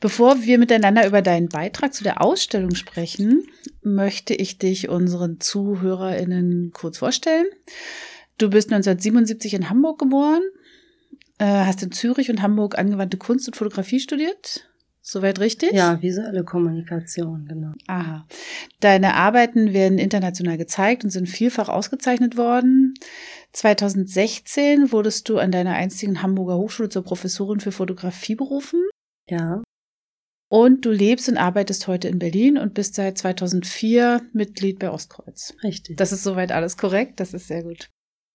Bevor wir miteinander über deinen Beitrag zu der Ausstellung sprechen, möchte ich dich unseren ZuhörerInnen kurz vorstellen. Du bist 1977 in Hamburg geboren, äh, hast in Zürich und Hamburg angewandte Kunst und Fotografie studiert. Soweit richtig? Ja, visuelle Kommunikation, genau. Aha. Deine Arbeiten werden international gezeigt und sind vielfach ausgezeichnet worden. 2016 wurdest du an deiner einstigen Hamburger Hochschule zur Professorin für Fotografie berufen. Ja. Und du lebst und arbeitest heute in Berlin und bist seit 2004 Mitglied bei Ostkreuz. Richtig. Das ist soweit alles korrekt. Das ist sehr gut.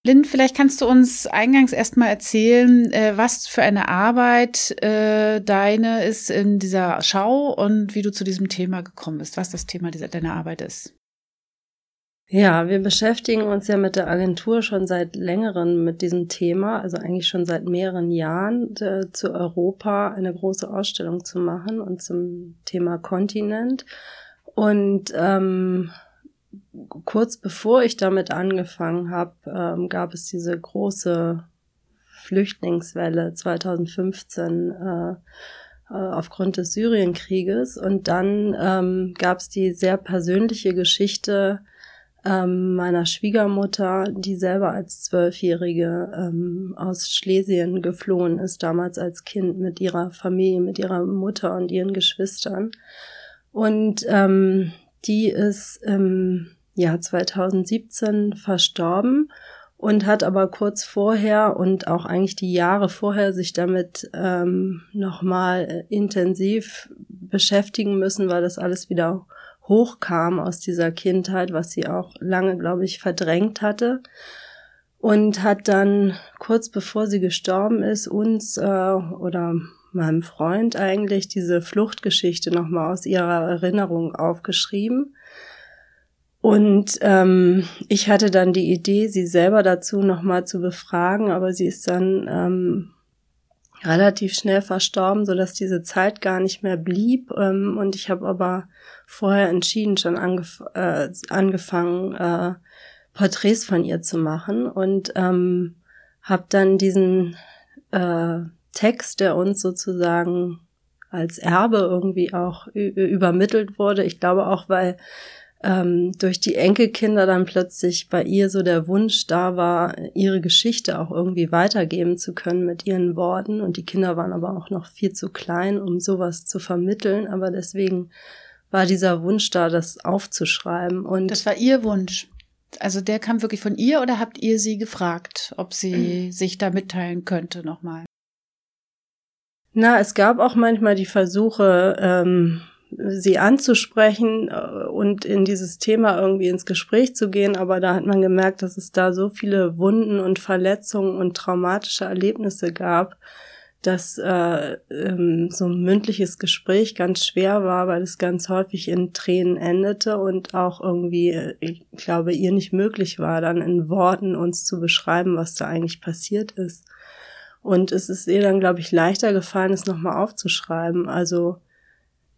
Lynn, vielleicht kannst du uns eingangs erstmal erzählen, äh, was für eine Arbeit äh, deine ist in dieser Schau und wie du zu diesem Thema gekommen bist, was das Thema dieser, deiner Arbeit ist. Ja, wir beschäftigen uns ja mit der Agentur schon seit längerem mit diesem Thema, also eigentlich schon seit mehreren Jahren, äh, zu Europa eine große Ausstellung zu machen und zum Thema Kontinent. Und ähm, kurz bevor ich damit angefangen habe, ähm, gab es diese große Flüchtlingswelle 2015 äh, äh, aufgrund des Syrienkrieges. Und dann ähm, gab es die sehr persönliche Geschichte ähm, meiner Schwiegermutter, die selber als Zwölfjährige ähm, aus Schlesien geflohen ist, damals als Kind mit ihrer Familie, mit ihrer Mutter und ihren Geschwistern. Und ähm, die ist im Jahr 2017 verstorben und hat aber kurz vorher und auch eigentlich die Jahre vorher sich damit ähm, nochmal intensiv beschäftigen müssen, weil das alles wieder hochkam aus dieser Kindheit, was sie auch lange, glaube ich, verdrängt hatte. Und hat dann kurz bevor sie gestorben ist, uns äh, oder meinem Freund eigentlich diese Fluchtgeschichte nochmal aus ihrer Erinnerung aufgeschrieben. Und ähm, ich hatte dann die Idee, sie selber dazu nochmal zu befragen, aber sie ist dann ähm, relativ schnell verstorben, so dass diese Zeit gar nicht mehr blieb. Ähm, und ich habe aber vorher entschieden, schon angef äh, angefangen, äh, Porträts von ihr zu machen und ähm, habe dann diesen äh, Text, der uns sozusagen als Erbe irgendwie auch übermittelt wurde. Ich glaube auch, weil ähm, durch die Enkelkinder dann plötzlich bei ihr so der Wunsch da war, ihre Geschichte auch irgendwie weitergeben zu können mit ihren Worten. Und die Kinder waren aber auch noch viel zu klein, um sowas zu vermitteln. Aber deswegen war dieser Wunsch da, das aufzuschreiben. Und das war ihr Wunsch. Also der kam wirklich von ihr oder habt ihr sie gefragt, ob sie sich da mitteilen könnte nochmal? Na, es gab auch manchmal die Versuche, ähm, sie anzusprechen äh, und in dieses Thema irgendwie ins Gespräch zu gehen, aber da hat man gemerkt, dass es da so viele Wunden und Verletzungen und traumatische Erlebnisse gab, dass äh, ähm, so ein mündliches Gespräch ganz schwer war, weil es ganz häufig in Tränen endete und auch irgendwie, äh, ich glaube, ihr nicht möglich war, dann in Worten uns zu beschreiben, was da eigentlich passiert ist. Und es ist ihr dann, glaube ich, leichter gefallen, es nochmal aufzuschreiben. Also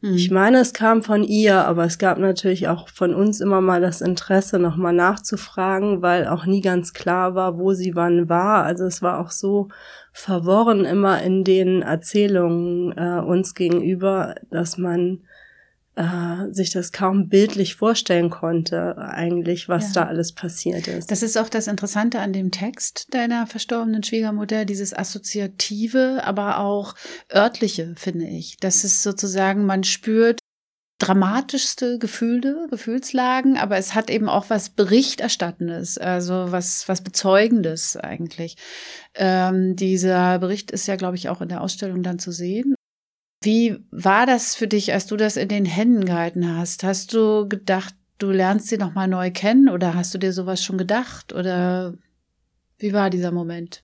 hm. ich meine, es kam von ihr, aber es gab natürlich auch von uns immer mal das Interesse, nochmal nachzufragen, weil auch nie ganz klar war, wo sie wann war. Also es war auch so verworren immer in den Erzählungen äh, uns gegenüber, dass man äh, sich das kaum bildlich vorstellen konnte, eigentlich, was ja. da alles passiert ist. Das ist auch das Interessante an dem Text deiner verstorbenen Schwiegermutter, dieses Assoziative, aber auch örtliche, finde ich. Das ist sozusagen, man spürt, dramatischste Gefühle, Gefühlslagen, aber es hat eben auch was Berichterstattendes, also was, was Bezeugendes eigentlich. Ähm, dieser Bericht ist ja, glaube ich, auch in der Ausstellung dann zu sehen. Wie war das für dich, als du das in den Händen gehalten hast? Hast du gedacht, du lernst sie nochmal neu kennen oder hast du dir sowas schon gedacht oder wie war dieser Moment?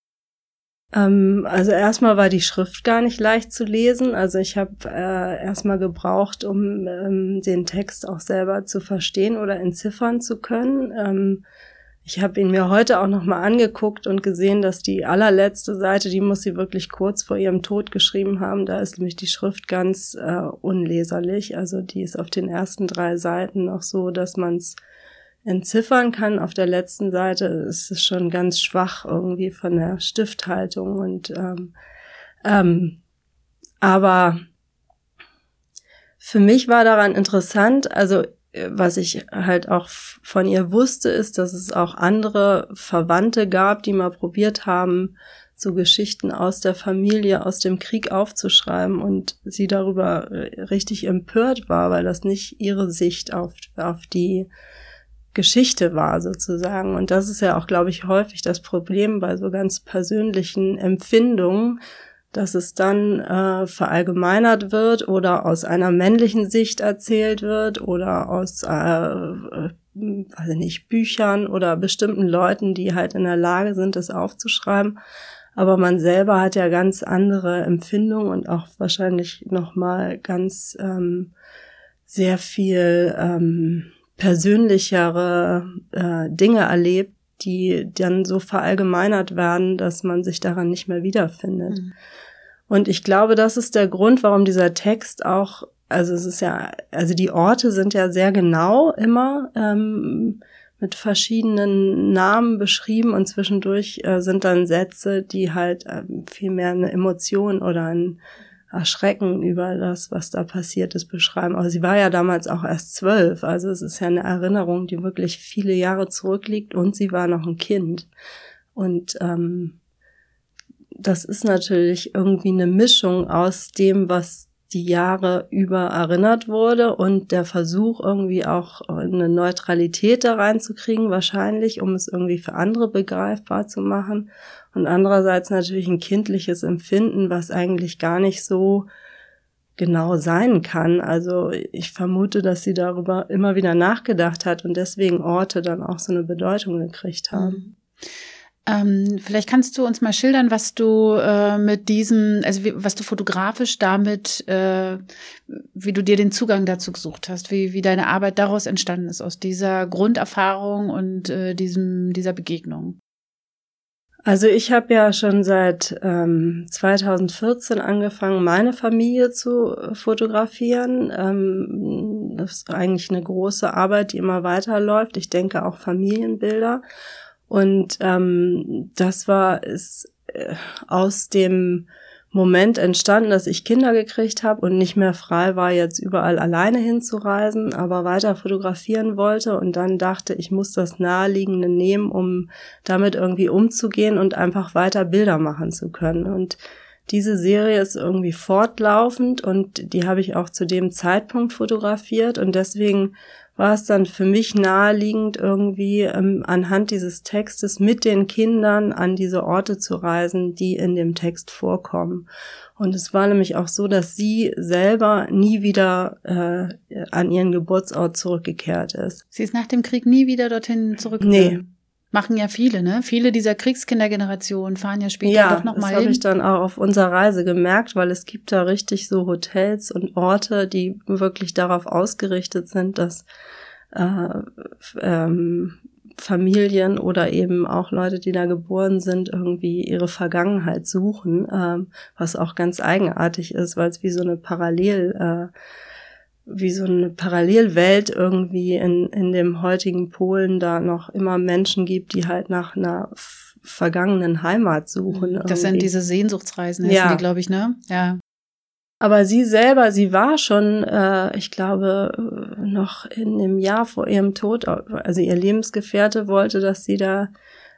Ähm, also erstmal war die Schrift gar nicht leicht zu lesen. Also ich habe äh, erstmal gebraucht, um ähm, den Text auch selber zu verstehen oder entziffern zu können. Ähm, ich habe ihn mir heute auch nochmal angeguckt und gesehen, dass die allerletzte Seite, die muss sie wirklich kurz vor ihrem Tod geschrieben haben. Da ist nämlich die Schrift ganz äh, unleserlich. Also die ist auf den ersten drei Seiten noch so, dass man es entziffern kann. Auf der letzten Seite ist es schon ganz schwach irgendwie von der Stifthaltung und ähm, ähm, aber für mich war daran interessant, also was ich halt auch von ihr wusste, ist, dass es auch andere Verwandte gab, die mal probiert haben, so Geschichten aus der Familie, aus dem Krieg aufzuschreiben und sie darüber äh, richtig empört war, weil das nicht ihre Sicht auf, auf die Geschichte war sozusagen. Und das ist ja auch, glaube ich, häufig das Problem bei so ganz persönlichen Empfindungen, dass es dann äh, verallgemeinert wird oder aus einer männlichen Sicht erzählt wird oder aus, äh, äh, weiß ich nicht, Büchern oder bestimmten Leuten, die halt in der Lage sind, das aufzuschreiben. Aber man selber hat ja ganz andere Empfindungen und auch wahrscheinlich nochmal ganz ähm, sehr viel ähm, persönlichere äh, Dinge erlebt, die dann so verallgemeinert werden, dass man sich daran nicht mehr wiederfindet. Mhm. Und ich glaube, das ist der Grund, warum dieser Text auch, also es ist ja, also die Orte sind ja sehr genau immer ähm, mit verschiedenen Namen beschrieben und zwischendurch äh, sind dann Sätze, die halt äh, viel mehr eine Emotion oder ein Erschrecken über das, was da passiert ist, beschreiben. Aber sie war ja damals auch erst zwölf, also es ist ja eine Erinnerung, die wirklich viele Jahre zurückliegt und sie war noch ein Kind. Und ähm, das ist natürlich irgendwie eine Mischung aus dem, was die Jahre über erinnert wurde und der Versuch irgendwie auch eine Neutralität da reinzukriegen, wahrscheinlich, um es irgendwie für andere begreifbar zu machen und andererseits natürlich ein kindliches Empfinden, was eigentlich gar nicht so genau sein kann. Also ich vermute, dass sie darüber immer wieder nachgedacht hat und deswegen Orte dann auch so eine Bedeutung gekriegt haben. Mhm. Ähm, vielleicht kannst du uns mal schildern, was du äh, mit diesem, also wie, was du fotografisch damit, äh, wie du dir den Zugang dazu gesucht hast, wie, wie deine Arbeit daraus entstanden ist, aus dieser Grunderfahrung und äh, diesem, dieser Begegnung. Also ich habe ja schon seit ähm, 2014 angefangen, meine Familie zu äh, fotografieren. Ähm, das ist eigentlich eine große Arbeit, die immer weiterläuft. Ich denke auch Familienbilder. Und ähm, das war es äh, aus dem Moment entstanden, dass ich Kinder gekriegt habe und nicht mehr frei war, jetzt überall alleine hinzureisen, aber weiter fotografieren wollte und dann dachte, ich muss das Naheliegende nehmen, um damit irgendwie umzugehen und einfach weiter Bilder machen zu können. Und diese Serie ist irgendwie fortlaufend und die habe ich auch zu dem Zeitpunkt fotografiert und deswegen war es dann für mich naheliegend, irgendwie ähm, anhand dieses Textes mit den Kindern an diese Orte zu reisen, die in dem Text vorkommen. Und es war nämlich auch so, dass sie selber nie wieder äh, an ihren Geburtsort zurückgekehrt ist. Sie ist nach dem Krieg nie wieder dorthin zurückgekehrt? Nee. Machen ja viele, ne? Viele dieser Kriegskindergenerationen fahren ja später ja, doch nochmal hin. Ja, das habe ich dann auch auf unserer Reise gemerkt, weil es gibt da richtig so Hotels und Orte, die wirklich darauf ausgerichtet sind, dass äh, ähm, Familien oder eben auch Leute, die da geboren sind, irgendwie ihre Vergangenheit suchen, ähm, was auch ganz eigenartig ist, weil es wie so eine Parallel äh, wie so eine Parallelwelt irgendwie in, in dem heutigen Polen da noch immer Menschen gibt, die halt nach einer vergangenen Heimat suchen. Das irgendwie. sind diese Sehnsuchtsreisen, ja. die, glaube ich, ne? Ja. Aber sie selber, sie war schon, äh, ich glaube, noch in dem Jahr vor ihrem Tod, also ihr Lebensgefährte wollte, dass sie da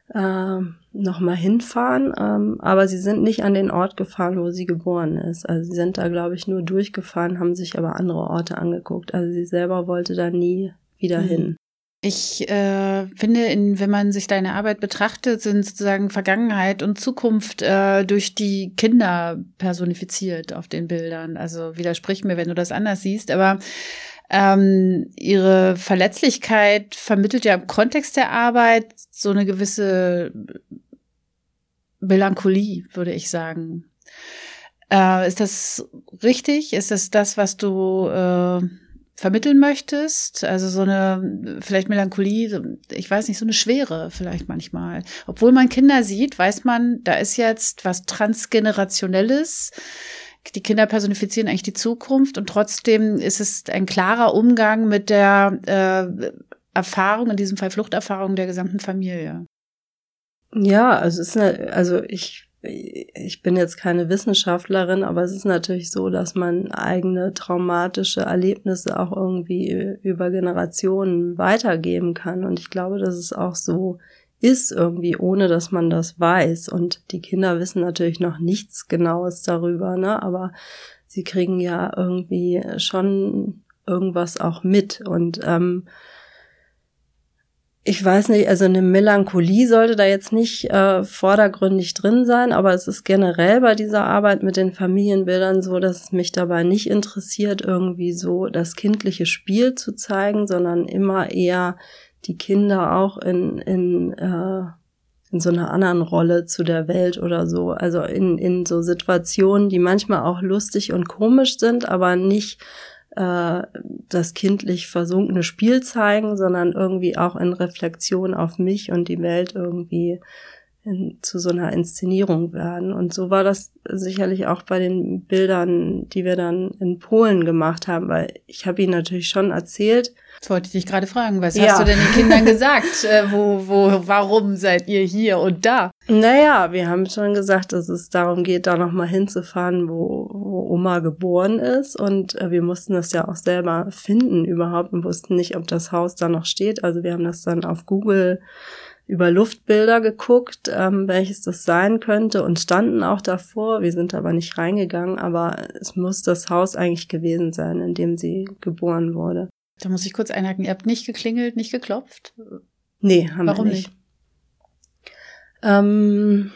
äh, nochmal hinfahren. Ähm, aber sie sind nicht an den Ort gefahren, wo sie geboren ist. Also sie sind da, glaube ich, nur durchgefahren, haben sich aber andere Orte angeguckt. Also sie selber wollte da nie wieder mhm. hin. Ich äh, finde, in, wenn man sich deine Arbeit betrachtet, sind sozusagen Vergangenheit und Zukunft äh, durch die Kinder personifiziert auf den Bildern. Also widersprich mir, wenn du das anders siehst, aber ähm, ihre Verletzlichkeit vermittelt ja im Kontext der Arbeit so eine gewisse Melancholie, würde ich sagen. Äh, ist das richtig? Ist das das, was du äh, vermitteln möchtest. Also so eine vielleicht Melancholie, ich weiß nicht, so eine Schwere vielleicht manchmal. Obwohl man Kinder sieht, weiß man, da ist jetzt was transgenerationelles. Die Kinder personifizieren eigentlich die Zukunft und trotzdem ist es ein klarer Umgang mit der äh, Erfahrung, in diesem Fall Fluchterfahrung der gesamten Familie. Ja, also es ist eine, also ich ich bin jetzt keine Wissenschaftlerin, aber es ist natürlich so, dass man eigene traumatische Erlebnisse auch irgendwie über Generationen weitergeben kann. Und ich glaube, dass es auch so ist irgendwie, ohne dass man das weiß. Und die Kinder wissen natürlich noch nichts Genaues darüber, ne? Aber sie kriegen ja irgendwie schon irgendwas auch mit. Und ähm, ich weiß nicht, also eine Melancholie sollte da jetzt nicht äh, vordergründig drin sein, aber es ist generell bei dieser Arbeit mit den Familienbildern so, dass es mich dabei nicht interessiert, irgendwie so das kindliche Spiel zu zeigen, sondern immer eher die Kinder auch in, in, äh, in so einer anderen Rolle zu der Welt oder so. Also in, in so Situationen, die manchmal auch lustig und komisch sind, aber nicht äh, das kindlich versunkene Spiel zeigen, sondern irgendwie auch in Reflexion auf mich und die Welt irgendwie in, zu so einer Inszenierung werden. Und so war das sicherlich auch bei den Bildern, die wir dann in Polen gemacht haben, weil ich habe ihnen natürlich schon erzählt. Das wollte ich dich gerade fragen, was ja. hast du denn den Kindern gesagt? äh, wo, wo, warum seid ihr hier und da? Naja, wir haben schon gesagt, dass es darum geht, da nochmal hinzufahren, wo, wo Oma geboren ist. Und äh, wir mussten das ja auch selber finden überhaupt und wussten nicht, ob das Haus da noch steht. Also wir haben das dann auf Google über Luftbilder geguckt, ähm, welches das sein könnte und standen auch davor. Wir sind aber nicht reingegangen, aber es muss das Haus eigentlich gewesen sein, in dem sie geboren wurde. Da muss ich kurz einhaken. Ihr habt nicht geklingelt, nicht geklopft? Nee, haben Warum wir nicht. nicht? Ähm,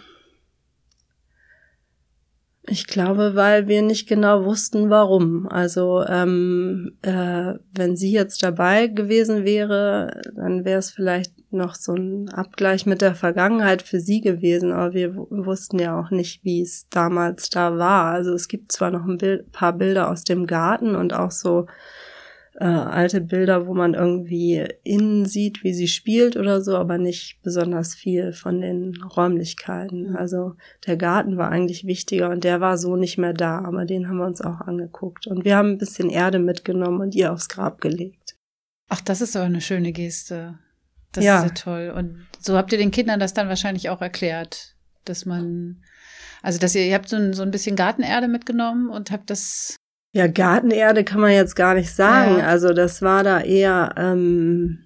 ich glaube, weil wir nicht genau wussten, warum. Also ähm, äh, wenn sie jetzt dabei gewesen wäre, dann wäre es vielleicht noch so ein Abgleich mit der Vergangenheit für sie gewesen. Aber wir wussten ja auch nicht, wie es damals da war. Also es gibt zwar noch ein Bild, paar Bilder aus dem Garten und auch so äh, alte Bilder, wo man irgendwie innen sieht, wie sie spielt oder so, aber nicht besonders viel von den Räumlichkeiten. Also der Garten war eigentlich wichtiger und der war so nicht mehr da, aber den haben wir uns auch angeguckt. Und wir haben ein bisschen Erde mitgenommen und ihr aufs Grab gelegt. Ach, das ist aber eine schöne Geste. Das ja. ist ja toll. Und so habt ihr den Kindern das dann wahrscheinlich auch erklärt, dass man, also dass ihr, ihr habt so ein, so ein bisschen Gartenerde mitgenommen und habt das ja, Gartenerde kann man jetzt gar nicht sagen. Ja. Also das war da eher, ähm,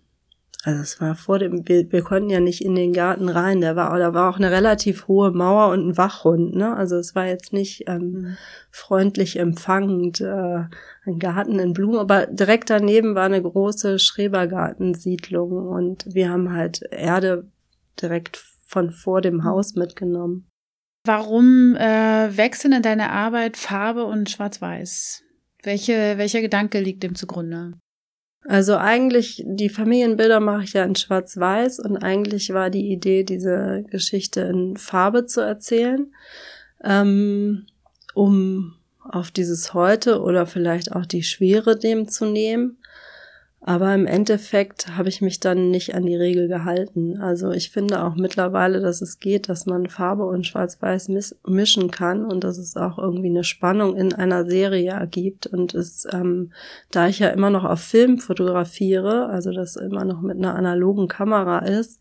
also es war vor dem, wir, wir konnten ja nicht in den Garten rein. Da war, da war auch eine relativ hohe Mauer und ein Wachhund. Ne? Also es war jetzt nicht ähm, mhm. freundlich empfangend, äh, ein Garten in Blumen. Aber direkt daneben war eine große Schrebergartensiedlung und wir haben halt Erde direkt von vor dem mhm. Haus mitgenommen. Warum äh, wechseln in deiner Arbeit Farbe und Schwarz-Weiß? Welche, welcher Gedanke liegt dem zugrunde? Also eigentlich, die Familienbilder mache ich ja in Schwarz-Weiß und eigentlich war die Idee, diese Geschichte in Farbe zu erzählen, ähm, um auf dieses Heute oder vielleicht auch die Schwere dem zu nehmen. Aber im Endeffekt habe ich mich dann nicht an die Regel gehalten. Also ich finde auch mittlerweile, dass es geht, dass man Farbe und Schwarz-Weiß mischen kann und dass es auch irgendwie eine Spannung in einer Serie ergibt. Und es, ähm, da ich ja immer noch auf Film fotografiere, also das immer noch mit einer analogen Kamera ist,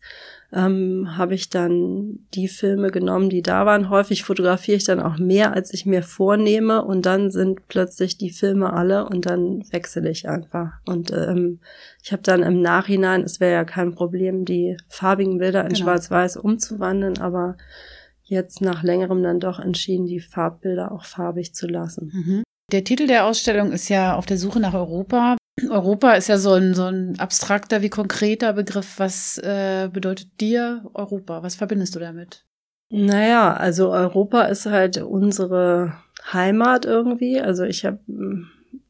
ähm, habe ich dann die Filme genommen, die da waren. Häufig fotografiere ich dann auch mehr, als ich mir vornehme und dann sind plötzlich die Filme alle und dann wechsle ich einfach. Und ähm, ich habe dann im Nachhinein, es wäre ja kein Problem, die farbigen Bilder in genau. Schwarz-Weiß umzuwandeln, aber jetzt nach längerem dann doch entschieden, die Farbbilder auch farbig zu lassen. Mhm. Der Titel der Ausstellung ist ja auf der Suche nach Europa. Europa ist ja so ein, so ein abstrakter wie konkreter Begriff. Was äh, bedeutet dir Europa? Was verbindest du damit? Naja, also Europa ist halt unsere Heimat irgendwie. Also ich habe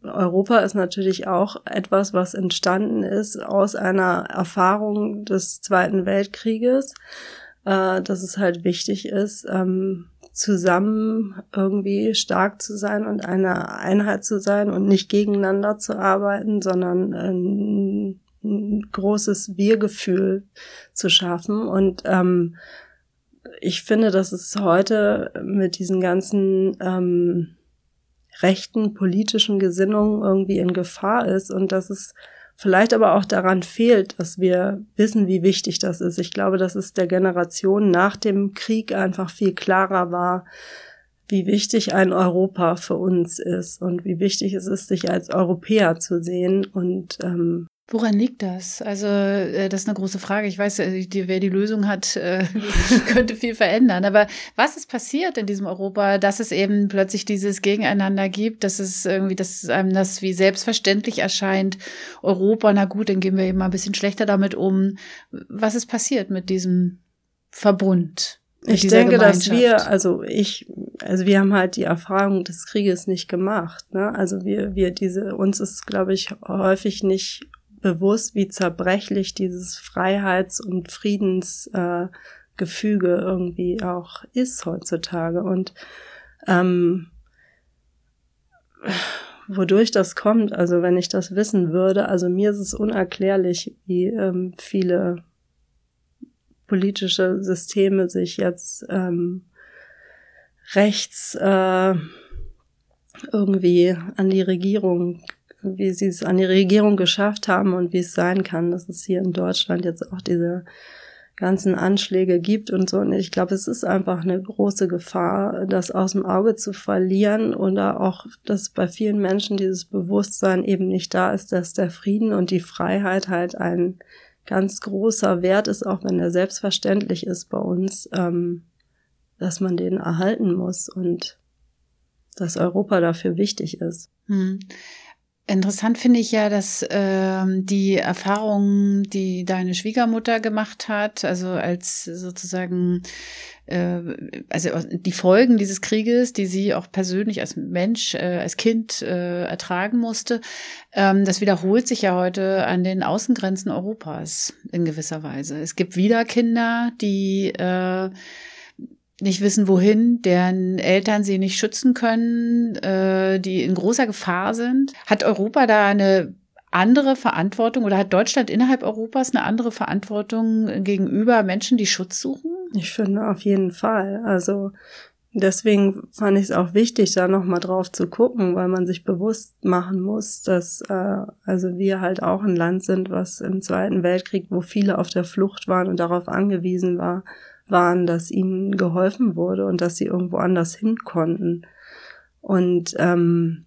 Europa ist natürlich auch etwas, was entstanden ist aus einer Erfahrung des Zweiten Weltkrieges, äh, dass es halt wichtig ist, ähm, zusammen irgendwie stark zu sein und eine Einheit zu sein und nicht gegeneinander zu arbeiten, sondern ein, ein großes Wir-Gefühl zu schaffen. Und ähm, ich finde, dass es heute mit diesen ganzen ähm, rechten politischen Gesinnungen irgendwie in Gefahr ist und dass es vielleicht aber auch daran fehlt, dass wir wissen, wie wichtig das ist. Ich glaube, dass es der Generation nach dem Krieg einfach viel klarer war, wie wichtig ein Europa für uns ist und wie wichtig es ist, sich als Europäer zu sehen und ähm, Woran liegt das? Also, äh, das ist eine große Frage. Ich weiß, äh, wer die Lösung hat, äh, könnte viel verändern. Aber was ist passiert in diesem Europa, dass es eben plötzlich dieses Gegeneinander gibt, dass es irgendwie, dass einem das wie selbstverständlich erscheint, Europa, na gut, dann gehen wir eben mal ein bisschen schlechter damit um. Was ist passiert mit diesem Verbund? Ich denke, dass wir, also ich, also wir haben halt die Erfahrung des Krieges nicht gemacht. Ne? Also wir, wir diese, uns ist, glaube ich, häufig nicht bewusst, wie zerbrechlich dieses Freiheits- und Friedensgefüge äh, irgendwie auch ist heutzutage. Und ähm, wodurch das kommt, also wenn ich das wissen würde, also mir ist es unerklärlich, wie ähm, viele politische Systeme sich jetzt ähm, rechts äh, irgendwie an die Regierung wie sie es an die Regierung geschafft haben und wie es sein kann, dass es hier in Deutschland jetzt auch diese ganzen Anschläge gibt und so. Und ich glaube, es ist einfach eine große Gefahr, das aus dem Auge zu verlieren oder auch, dass bei vielen Menschen dieses Bewusstsein eben nicht da ist, dass der Frieden und die Freiheit halt ein ganz großer Wert ist, auch wenn er selbstverständlich ist bei uns, ähm, dass man den erhalten muss und dass Europa dafür wichtig ist. Hm. Interessant finde ich ja, dass ähm, die Erfahrungen, die deine Schwiegermutter gemacht hat, also als sozusagen, äh, also die Folgen dieses Krieges, die sie auch persönlich als Mensch, äh, als Kind äh, ertragen musste, ähm, das wiederholt sich ja heute an den Außengrenzen Europas in gewisser Weise. Es gibt wieder Kinder, die äh, nicht wissen, wohin, deren Eltern sie nicht schützen können, äh, die in großer Gefahr sind. Hat Europa da eine andere Verantwortung oder hat Deutschland innerhalb Europas eine andere Verantwortung gegenüber Menschen, die Schutz suchen? Ich finde auf jeden Fall. Also deswegen fand ich es auch wichtig, da nochmal drauf zu gucken, weil man sich bewusst machen muss, dass äh, also wir halt auch ein Land sind, was im Zweiten Weltkrieg, wo viele auf der Flucht waren und darauf angewiesen war, waren, dass ihnen geholfen wurde und dass sie irgendwo anders hin konnten. Und ähm,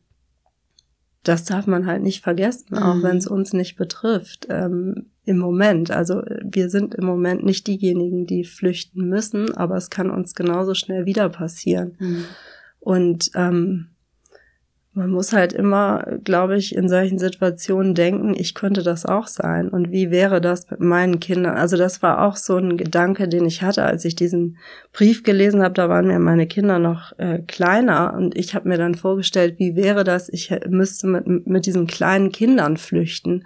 das darf man halt nicht vergessen, auch mhm. wenn es uns nicht betrifft. Ähm, Im Moment, also wir sind im Moment nicht diejenigen, die flüchten müssen, aber es kann uns genauso schnell wieder passieren. Mhm. Und ähm, man muss halt immer, glaube ich, in solchen Situationen denken, ich könnte das auch sein. Und wie wäre das mit meinen Kindern? Also das war auch so ein Gedanke, den ich hatte, als ich diesen Brief gelesen habe. Da waren mir meine Kinder noch äh, kleiner und ich habe mir dann vorgestellt, wie wäre das? Ich müsste mit, mit diesen kleinen Kindern flüchten.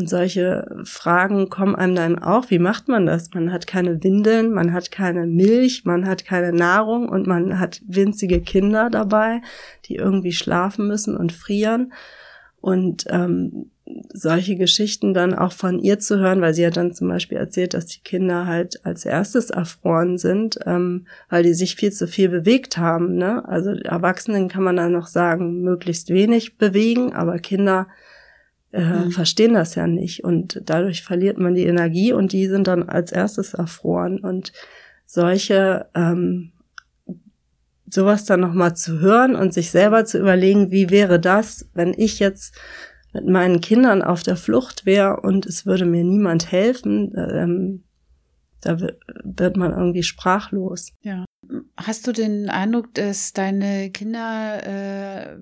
Und solche Fragen kommen einem dann auch. Wie macht man das? Man hat keine Windeln, man hat keine Milch, man hat keine Nahrung und man hat winzige Kinder dabei, die irgendwie schlafen müssen und frieren. Und ähm, solche Geschichten dann auch von ihr zu hören, weil sie hat dann zum Beispiel erzählt, dass die Kinder halt als erstes erfroren sind, ähm, weil die sich viel zu viel bewegt haben. Ne? Also Erwachsenen kann man dann noch sagen, möglichst wenig bewegen, aber Kinder äh, mhm. verstehen das ja nicht und dadurch verliert man die Energie und die sind dann als erstes erfroren und solche ähm, sowas dann noch mal zu hören und sich selber zu überlegen, wie wäre das, wenn ich jetzt mit meinen Kindern auf der Flucht wäre und es würde mir niemand helfen, ähm, da wird man irgendwie sprachlos. Ja. Hast du den Eindruck, dass deine Kinder äh,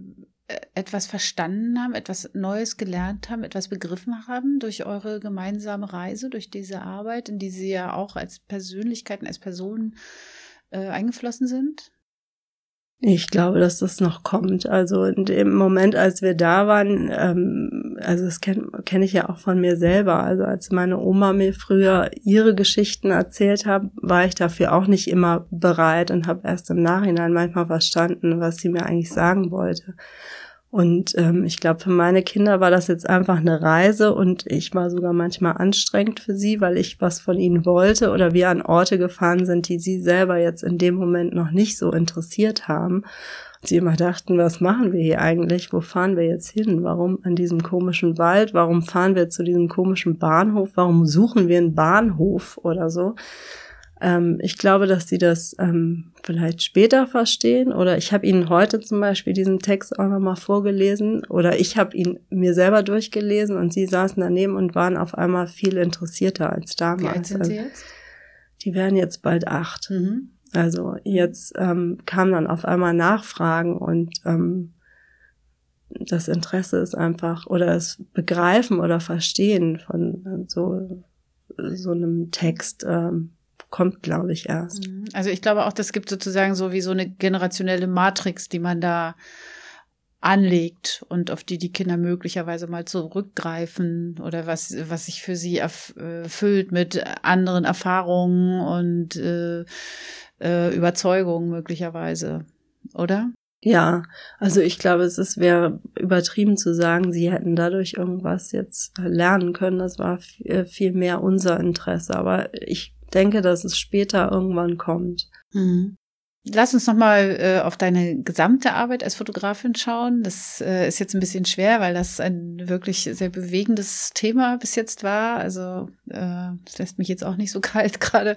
etwas verstanden haben, etwas Neues gelernt haben, etwas begriffen haben durch eure gemeinsame Reise, durch diese Arbeit, in die sie ja auch als Persönlichkeiten, als Personen äh, eingeflossen sind? Ich glaube, dass das noch kommt. Also in dem Moment, als wir da waren, ähm, also das kenne kenn ich ja auch von mir selber. Also als meine Oma mir früher ihre Geschichten erzählt hat, war ich dafür auch nicht immer bereit und habe erst im Nachhinein manchmal verstanden, was sie mir eigentlich sagen wollte. Und ähm, ich glaube, für meine Kinder war das jetzt einfach eine Reise und ich war sogar manchmal anstrengend für sie, weil ich was von ihnen wollte oder wir an Orte gefahren sind, die sie selber jetzt in dem Moment noch nicht so interessiert haben. Und sie immer dachten, was machen wir hier eigentlich? Wo fahren wir jetzt hin? Warum an diesem komischen Wald? Warum fahren wir zu diesem komischen Bahnhof? Warum suchen wir einen Bahnhof oder so? Ähm, ich glaube, dass die das ähm, vielleicht später verstehen oder ich habe ihnen heute zum Beispiel diesen Text auch nochmal vorgelesen oder ich habe ihn mir selber durchgelesen und sie saßen daneben und waren auf einmal viel interessierter als damals. Wie alt sind sie jetzt? Die werden jetzt bald acht. Mhm. Also jetzt ähm, kam dann auf einmal Nachfragen und ähm, das Interesse ist einfach oder das Begreifen oder Verstehen von so so einem Text ähm, kommt, glaube ich, erst. Mhm. Also ich glaube auch, das gibt sozusagen so wie so eine generationelle Matrix, die man da anlegt und auf die die Kinder möglicherweise mal zurückgreifen oder was, was sich für sie erfüllt mit anderen Erfahrungen und äh, äh, Überzeugungen möglicherweise, oder? Ja, also ich glaube, es ist wäre übertrieben zu sagen, sie hätten dadurch irgendwas jetzt lernen können. Das war äh, viel mehr unser Interesse. Aber ich denke, dass es später irgendwann kommt. Mhm. Lass uns nochmal äh, auf deine gesamte Arbeit als Fotografin schauen. Das äh, ist jetzt ein bisschen schwer, weil das ein wirklich sehr bewegendes Thema bis jetzt war. Also äh, das lässt mich jetzt auch nicht so kalt gerade.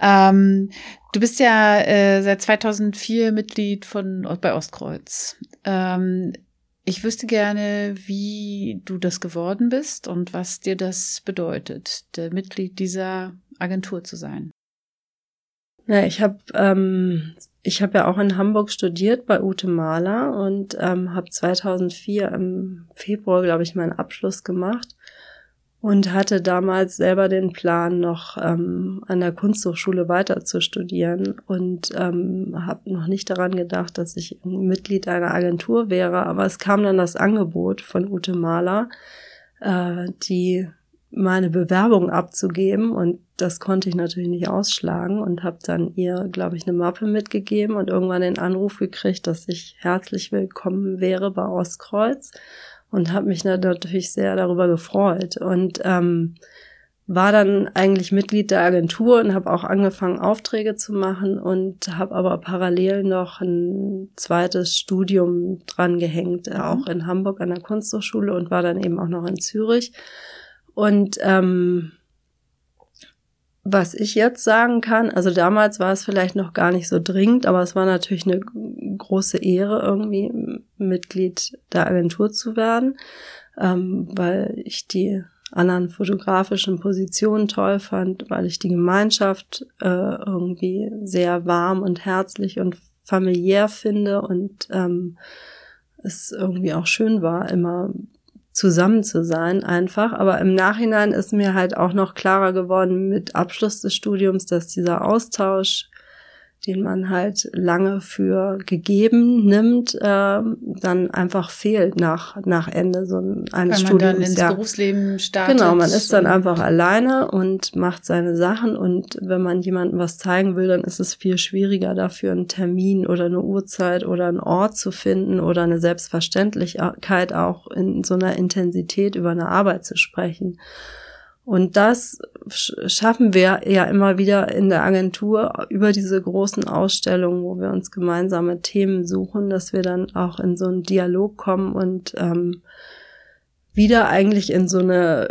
Ähm, du bist ja äh, seit 2004 Mitglied von bei Ostkreuz. Ähm, ich wüsste gerne, wie du das geworden bist und was dir das bedeutet, Mitglied dieser Agentur zu sein. Ja, ich habe ähm, ich habe ja auch in Hamburg studiert bei Ute Mahler und ähm, habe 2004 im Februar, glaube ich, meinen Abschluss gemacht und hatte damals selber den Plan, noch ähm, an der Kunsthochschule weiter zu studieren und ähm, habe noch nicht daran gedacht, dass ich Mitglied einer Agentur wäre. Aber es kam dann das Angebot von Ute Mahler, äh, die meine Bewerbung abzugeben und das konnte ich natürlich nicht ausschlagen und habe dann ihr, glaube ich, eine Mappe mitgegeben und irgendwann den Anruf gekriegt, dass ich herzlich willkommen wäre bei Ostkreuz und habe mich natürlich sehr darüber gefreut und ähm, war dann eigentlich Mitglied der Agentur und habe auch angefangen, Aufträge zu machen und habe aber parallel noch ein zweites Studium dran gehängt, mhm. auch in Hamburg an der Kunsthochschule und war dann eben auch noch in Zürich. Und ähm, was ich jetzt sagen kann, also damals war es vielleicht noch gar nicht so dringend, aber es war natürlich eine große Ehre, irgendwie Mitglied der Agentur zu werden, ähm, weil ich die anderen fotografischen Positionen toll fand, weil ich die Gemeinschaft äh, irgendwie sehr warm und herzlich und familiär finde und ähm, es irgendwie auch schön war, immer zusammen zu sein einfach. Aber im Nachhinein ist mir halt auch noch klarer geworden mit Abschluss des Studiums, dass dieser Austausch den man halt lange für gegeben nimmt, äh, dann einfach fehlt nach, nach Ende so eines Weil man Studiums. dann ins ja. Berufsleben startet. Genau, man ist dann einfach alleine und macht seine Sachen und wenn man jemandem was zeigen will, dann ist es viel schwieriger dafür einen Termin oder eine Uhrzeit oder einen Ort zu finden oder eine Selbstverständlichkeit auch in so einer Intensität über eine Arbeit zu sprechen. Und das schaffen wir ja immer wieder in der Agentur über diese großen Ausstellungen, wo wir uns gemeinsame Themen suchen, dass wir dann auch in so einen Dialog kommen und ähm, wieder eigentlich in so eine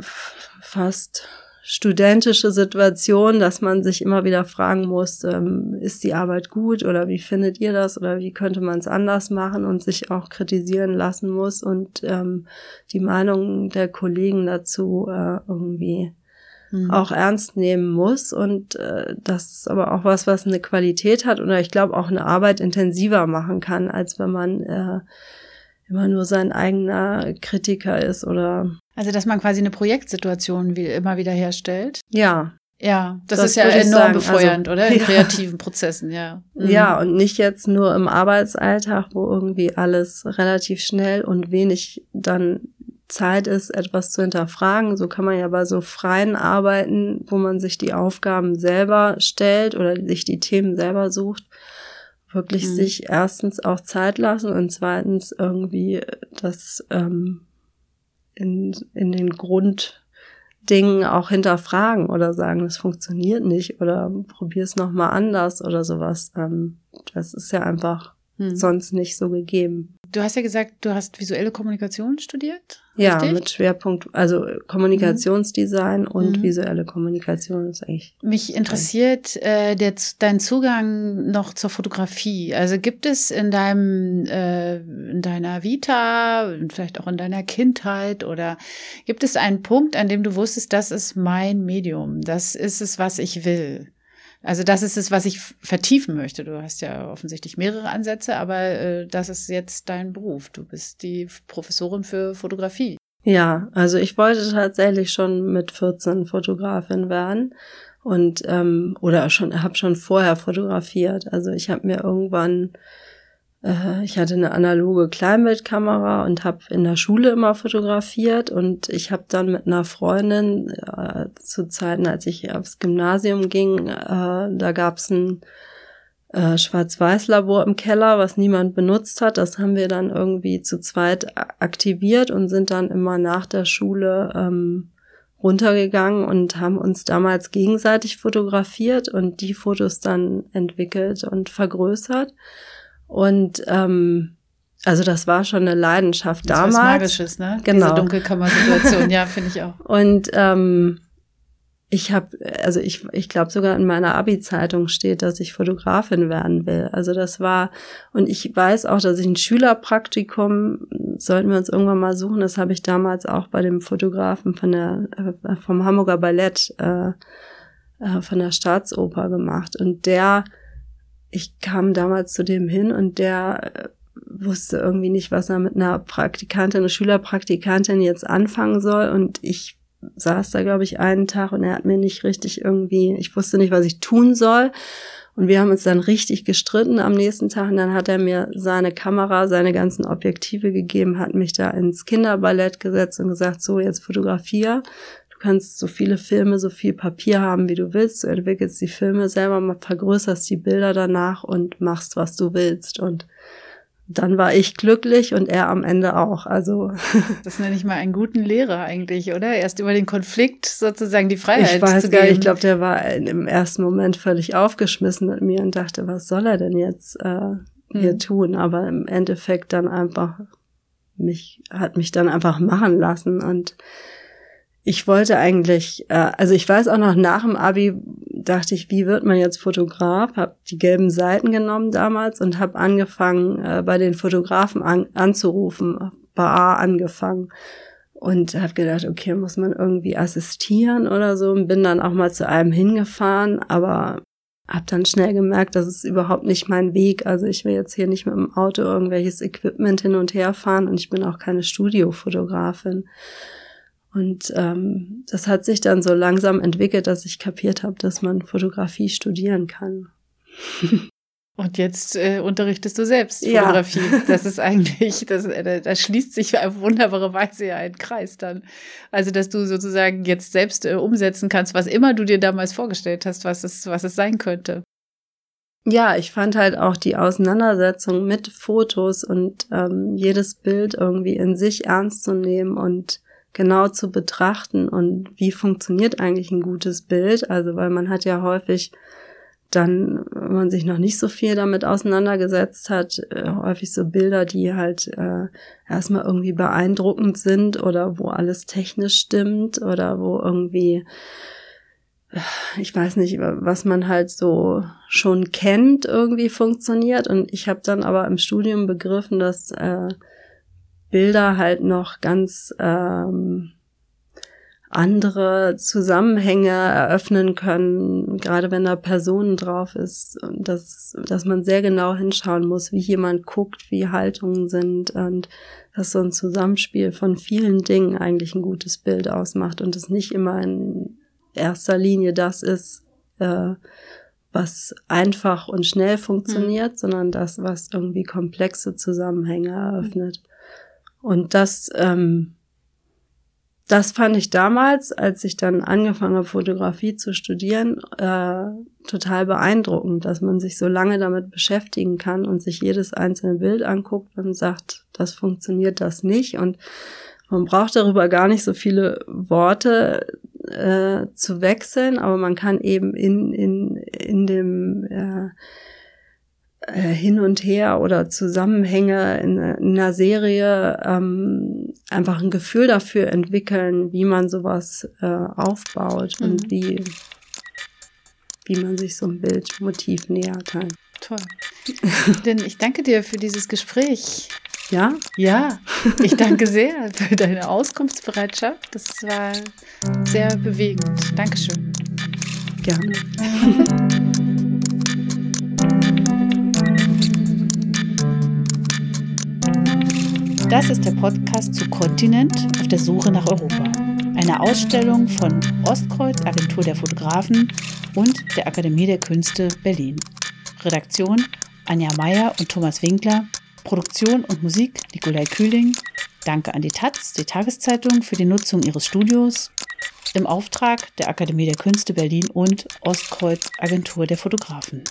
fast studentische Situation, dass man sich immer wieder fragen muss, ähm, ist die Arbeit gut oder wie findet ihr das oder wie könnte man es anders machen und sich auch kritisieren lassen muss und ähm, die Meinung der Kollegen dazu äh, irgendwie mhm. auch ernst nehmen muss und äh, das ist aber auch was, was eine Qualität hat oder ich glaube auch eine Arbeit intensiver machen kann, als wenn man äh, immer nur sein eigener Kritiker ist oder also, dass man quasi eine Projektsituation wie immer wieder herstellt. Ja. Ja, das, das ist ja enorm sagen. befeuernd, also, oder? In ja. kreativen Prozessen, ja. Mhm. Ja, und nicht jetzt nur im Arbeitsalltag, wo irgendwie alles relativ schnell und wenig dann Zeit ist, etwas zu hinterfragen. So kann man ja bei so freien Arbeiten, wo man sich die Aufgaben selber stellt oder sich die Themen selber sucht, wirklich mhm. sich erstens auch Zeit lassen und zweitens irgendwie das ähm, in, in den Grunddingen auch hinterfragen oder sagen, das funktioniert nicht oder probier es nochmal anders oder sowas. Ähm, das ist ja einfach hm. sonst nicht so gegeben. Du hast ja gesagt, du hast visuelle Kommunikation studiert. Ja, richtig? mit Schwerpunkt, also Kommunikationsdesign mhm. und mhm. visuelle Kommunikation ist eigentlich. Mich interessiert äh, der, dein Zugang noch zur Fotografie. Also gibt es in deinem, äh, in deiner Vita, vielleicht auch in deiner Kindheit oder gibt es einen Punkt, an dem du wusstest, das ist mein Medium, das ist es, was ich will? Also das ist es, was ich vertiefen möchte. Du hast ja offensichtlich mehrere Ansätze, aber äh, das ist jetzt dein Beruf. Du bist die Professorin für Fotografie. Ja, also ich wollte tatsächlich schon mit 14 Fotografin werden und ähm, oder schon habe schon vorher fotografiert. Also ich habe mir irgendwann ich hatte eine analoge Kleinbildkamera und habe in der Schule immer fotografiert und ich habe dann mit einer Freundin äh, zu Zeiten, als ich aufs Gymnasium ging, äh, da gab es ein äh, Schwarz-Weiß-Labor im Keller, was niemand benutzt hat. Das haben wir dann irgendwie zu zweit aktiviert und sind dann immer nach der Schule ähm, runtergegangen und haben uns damals gegenseitig fotografiert und die Fotos dann entwickelt und vergrößert. Und ähm, also das war schon eine Leidenschaft das damals. Was Magisches, ne? Genau. Diese Dunkelkammer-Situation, ja, finde ich auch. Und ähm, ich habe, also ich, ich glaube sogar in meiner Abi-Zeitung steht, dass ich Fotografin werden will. Also das war, und ich weiß auch, dass ich ein Schülerpraktikum, sollten wir uns irgendwann mal suchen, das habe ich damals auch bei dem Fotografen von der, äh, vom Hamburger Ballett, äh, äh, von der Staatsoper gemacht. Und der ich kam damals zu dem hin und der äh, wusste irgendwie nicht, was er mit einer Praktikantin, einer Schülerpraktikantin jetzt anfangen soll. Und ich saß da, glaube ich, einen Tag und er hat mir nicht richtig irgendwie, ich wusste nicht, was ich tun soll. Und wir haben uns dann richtig gestritten am nächsten Tag. Und dann hat er mir seine Kamera, seine ganzen Objektive gegeben, hat mich da ins Kinderballett gesetzt und gesagt, so, jetzt fotografier kannst so viele Filme, so viel Papier haben, wie du willst. Du entwickelst die Filme selber, vergrößerst die Bilder danach und machst, was du willst. Und dann war ich glücklich und er am Ende auch. Also das nenne ich mal einen guten Lehrer eigentlich, oder? Erst über den Konflikt sozusagen die Freiheit ich weiß zu gar, Ich glaube, der war im ersten Moment völlig aufgeschmissen mit mir und dachte, was soll er denn jetzt äh, hier hm. tun? Aber im Endeffekt dann einfach mich hat mich dann einfach machen lassen und ich wollte eigentlich, äh, also ich weiß auch noch nach dem Abi dachte ich, wie wird man jetzt Fotograf? Habe die gelben Seiten genommen damals und habe angefangen äh, bei den Fotografen an, anzurufen, bei A angefangen und habe gedacht, okay, muss man irgendwie assistieren oder so und bin dann auch mal zu einem hingefahren, aber habe dann schnell gemerkt, das ist überhaupt nicht mein Weg. Also ich will jetzt hier nicht mit dem Auto irgendwelches Equipment hin und her fahren und ich bin auch keine Studiofotografin. Und ähm, das hat sich dann so langsam entwickelt, dass ich kapiert habe, dass man Fotografie studieren kann. Und jetzt äh, unterrichtest du selbst Fotografie. Ja. Das ist eigentlich, das, äh, da schließt sich auf wunderbare Weise ja ein Kreis dann. Also, dass du sozusagen jetzt selbst äh, umsetzen kannst, was immer du dir damals vorgestellt hast, was es, was es sein könnte. Ja, ich fand halt auch die Auseinandersetzung mit Fotos und ähm, jedes Bild irgendwie in sich ernst zu nehmen und genau zu betrachten und wie funktioniert eigentlich ein gutes Bild. Also weil man hat ja häufig dann, wenn man sich noch nicht so viel damit auseinandergesetzt hat, äh, häufig so Bilder, die halt äh, erstmal irgendwie beeindruckend sind oder wo alles technisch stimmt oder wo irgendwie, äh, ich weiß nicht, was man halt so schon kennt, irgendwie funktioniert. Und ich habe dann aber im Studium begriffen, dass äh, Bilder halt noch ganz ähm, andere Zusammenhänge eröffnen können, gerade wenn da Personen drauf ist, dass, dass man sehr genau hinschauen muss, wie jemand guckt, wie Haltungen sind und dass so ein Zusammenspiel von vielen Dingen eigentlich ein gutes Bild ausmacht und es nicht immer in erster Linie das ist, äh, was einfach und schnell funktioniert, mhm. sondern das, was irgendwie komplexe Zusammenhänge eröffnet. Und das ähm, das fand ich damals, als ich dann angefangen habe, Fotografie zu studieren, äh, total beeindruckend, dass man sich so lange damit beschäftigen kann und sich jedes einzelne Bild anguckt und sagt, das funktioniert, das nicht. Und man braucht darüber gar nicht so viele Worte äh, zu wechseln, aber man kann eben in, in, in dem äh, äh, hin und her oder Zusammenhänge in, in einer Serie ähm, einfach ein Gefühl dafür entwickeln, wie man sowas äh, aufbaut mhm. und wie, wie man sich so ein Bildmotiv näher kann. Toll. Denn ich danke dir für dieses Gespräch. Ja? Ja, ich danke sehr für deine Auskunftsbereitschaft. Das war sehr bewegend. Dankeschön. Gerne. Das ist der Podcast zu Kontinent auf der Suche nach Europa. Eine Ausstellung von Ostkreuz, Agentur der Fotografen und der Akademie der Künste Berlin. Redaktion Anja Meyer und Thomas Winkler. Produktion und Musik Nikolai Kühling. Danke an die Taz, die Tageszeitung, für die Nutzung ihres Studios im Auftrag der Akademie der Künste Berlin und Ostkreuz Agentur der Fotografen.